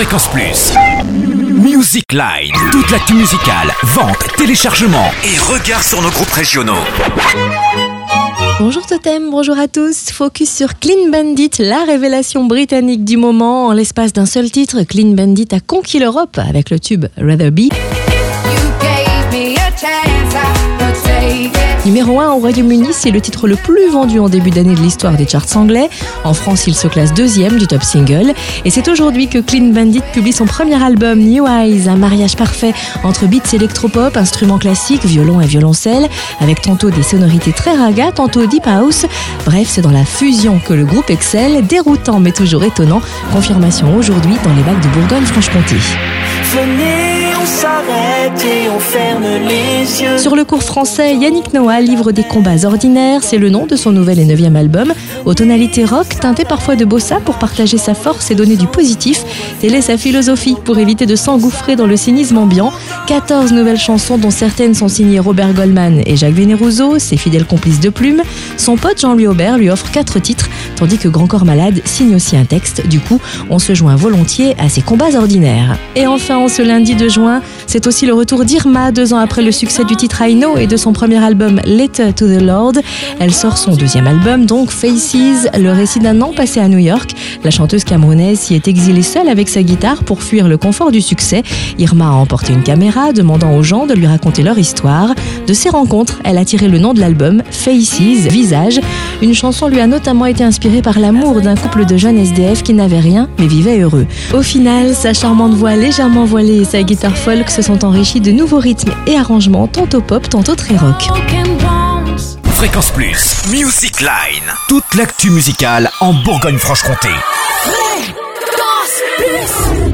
Fréquence Plus. Music Line. Toute l'actu musicale, vente, téléchargement et regard sur nos groupes régionaux. Bonjour Totem, bonjour à tous. Focus sur Clean Bandit, la révélation britannique du moment. En l'espace d'un seul titre, Clean Bandit a conquis l'Europe avec le tube Rather Be. Numéro 1 au Royaume-Uni, c'est le titre le plus vendu en début d'année de l'histoire des charts anglais. En France, il se classe deuxième du top single. Et c'est aujourd'hui que Clean Bandit publie son premier album New Eyes, un mariage parfait entre beats électropop, instruments classiques, violon et violoncelle, avec tantôt des sonorités très raga, tantôt deep house. Bref, c'est dans la fusion que le groupe excelle, déroutant mais toujours étonnant. Confirmation aujourd'hui dans les bacs de Bourgogne-Franche-Comté. Sur le cours français, Yannick Noah livre des combats ordinaires. C'est le nom de son nouvel et neuvième album. Aux tonalités rock, teinté parfois de bossa pour partager sa force et donner du positif. Telle est sa philosophie pour éviter de s'engouffrer dans le cynisme ambiant. 14 nouvelles chansons dont certaines sont signées Robert Goldman et Jacques Vénérouzot, ses fidèles complices de plumes. Son pote Jean-Louis Aubert lui offre quatre titres, tandis que Grand Corps Malade signe aussi un texte. Du coup, on se joint volontiers à ses combats ordinaires. Et enfin, ce lundi de juin, c'est aussi le retour d'Irma, deux ans après le succès du titre I et de son premier album Letter to the Lord. Elle sort son deuxième album, donc Faces, le récit d'un an passé à New York. La chanteuse camerounaise s'y est exilée seule avec sa guitare pour fuir le confort du succès. Irma a emporté une caméra, demandant aux gens de lui raconter leur histoire. De ces rencontres, elle a tiré le nom de l'album, Faces, Visage. Une chanson lui a notamment été inspirée par l'amour d'un couple de jeunes SDF qui n'avaient rien mais vivaient heureux. Au final, sa charmante voix légèrement voilée et sa guitare folk se sont enrichis de nouveaux rythmes et arrangements, tantôt pop, tantôt très rock. Fréquence Plus, Music Line. Toute l'actu musicale en Bourgogne-Franche-Comté.